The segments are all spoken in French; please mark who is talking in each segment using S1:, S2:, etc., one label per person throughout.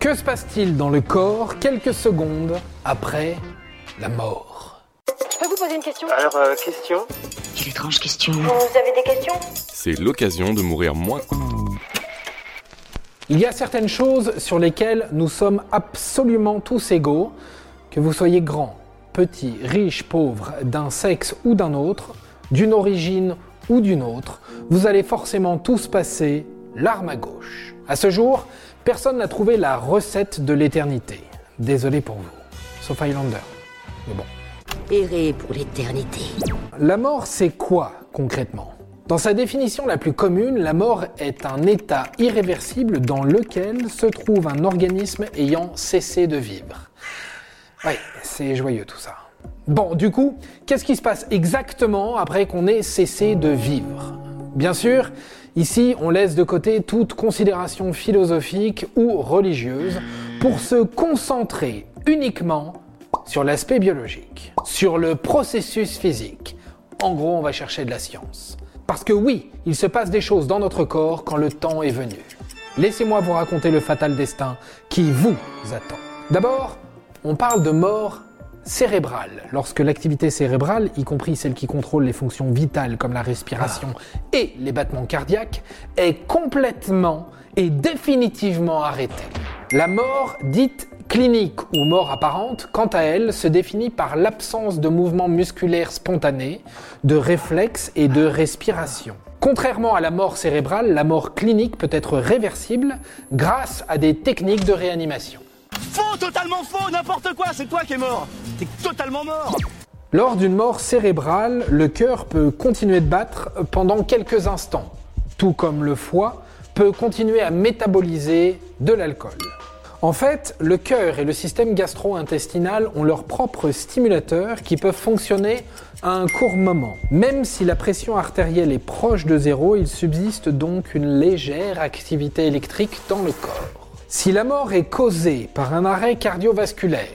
S1: Que se passe-t-il dans le corps quelques secondes après la mort?
S2: Je peux vous poser une question?
S3: Alors, euh, question?
S4: Quelle étrange question.
S2: Vous avez des questions?
S5: C'est l'occasion de mourir moins.
S1: Il y a certaines choses sur lesquelles nous sommes absolument tous égaux, que vous soyez grand, petit, riche, pauvre, d'un sexe ou d'un autre, d'une origine ou d'une autre, vous allez forcément tous passer l'arme à gauche. À ce jour, personne n'a trouvé la recette de l'éternité. Désolé pour vous, sauf Highlander. Mais bon.
S4: Errer pour l'éternité.
S1: La mort, c'est quoi concrètement? Dans sa définition la plus commune, la mort est un état irréversible dans lequel se trouve un organisme ayant cessé de vivre. Oui, c'est joyeux tout ça. Bon, du coup, qu'est-ce qui se passe exactement après qu'on ait cessé de vivre? Bien sûr, ici, on laisse de côté toute considération philosophique ou religieuse pour se concentrer uniquement sur l'aspect biologique, sur le processus physique. En gros, on va chercher de la science. Parce que oui, il se passe des choses dans notre corps quand le temps est venu. Laissez-moi vous raconter le fatal destin qui vous attend. D'abord, on parle de mort cérébrale, lorsque l'activité cérébrale, y compris celle qui contrôle les fonctions vitales comme la respiration et les battements cardiaques, est complètement et définitivement arrêtée. La mort dite clinique ou mort apparente, quant à elle, se définit par l'absence de mouvements musculaires spontanés, de réflexes et de respiration. Contrairement à la mort cérébrale, la mort clinique peut être réversible grâce à des techniques de réanimation.
S6: Faux, totalement faux, n'importe quoi, c'est toi qui es mort. T'es totalement mort.
S1: Lors d'une mort cérébrale, le cœur peut continuer de battre pendant quelques instants, tout comme le foie peut continuer à métaboliser de l'alcool. En fait, le cœur et le système gastro-intestinal ont leurs propres stimulateurs qui peuvent fonctionner à un court moment. Même si la pression artérielle est proche de zéro, il subsiste donc une légère activité électrique dans le corps. Si la mort est causée par un arrêt cardiovasculaire,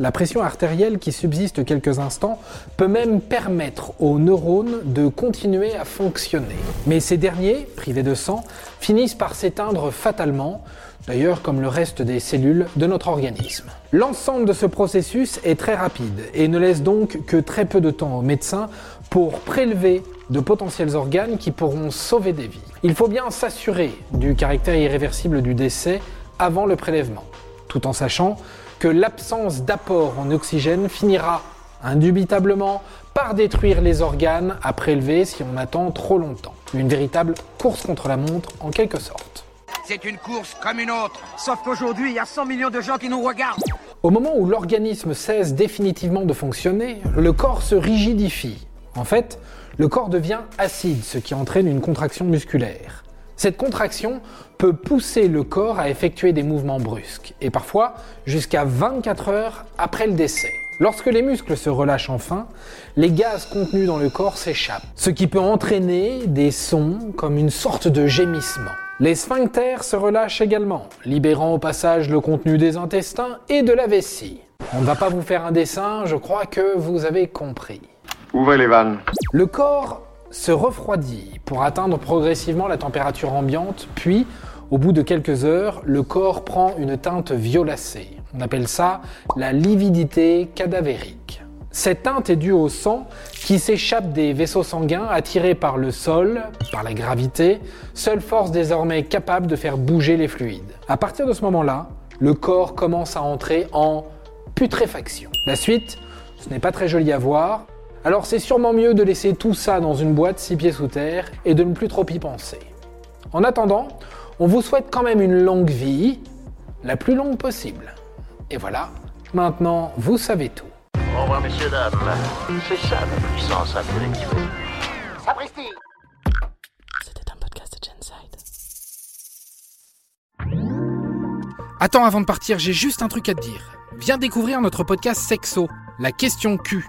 S1: la pression artérielle qui subsiste quelques instants peut même permettre aux neurones de continuer à fonctionner. Mais ces derniers, privés de sang, finissent par s'éteindre fatalement, d'ailleurs comme le reste des cellules de notre organisme. L'ensemble de ce processus est très rapide et ne laisse donc que très peu de temps aux médecins pour prélever de potentiels organes qui pourront sauver des vies. Il faut bien s'assurer du caractère irréversible du décès avant le prélèvement, tout en sachant que l'absence d'apport en oxygène finira indubitablement par détruire les organes à prélever si on attend trop longtemps. Une véritable course contre la montre en quelque sorte.
S7: C'est une course comme une autre. Sauf qu'aujourd'hui, il y a 100 millions de gens qui nous regardent.
S1: Au moment où l'organisme cesse définitivement de fonctionner, le corps se rigidifie. En fait, le corps devient acide, ce qui entraîne une contraction musculaire. Cette contraction peut pousser le corps à effectuer des mouvements brusques, et parfois jusqu'à 24 heures après le décès. Lorsque les muscles se relâchent enfin, les gaz contenus dans le corps s'échappent, ce qui peut entraîner des sons comme une sorte de gémissement. Les sphincters se relâchent également, libérant au passage le contenu des intestins et de la vessie. On ne va pas vous faire un dessin, je crois que vous avez compris.
S3: Ouvrez les vannes?
S1: Le corps se refroidit pour atteindre progressivement la température ambiante, puis, au bout de quelques heures, le corps prend une teinte violacée. On appelle ça la lividité cadavérique. Cette teinte est due au sang qui s'échappe des vaisseaux sanguins attirés par le sol, par la gravité, seule force désormais capable de faire bouger les fluides. À partir de ce moment-là, le corps commence à entrer en putréfaction. La suite, ce n'est pas très joli à voir, alors c'est sûrement mieux de laisser tout ça dans une boîte six pieds sous terre et de ne plus trop y penser. En attendant, on vous souhaite quand même une longue vie, la plus longue possible. Et voilà, maintenant vous savez tout.
S8: Au revoir, messieurs, dames. C'est ça la puissance intellectuelle.
S2: Sapristi
S4: C'était un podcast de Genside.
S1: Attends, avant de partir, j'ai juste un truc à te dire. Viens découvrir notre podcast Sexo, la question Q.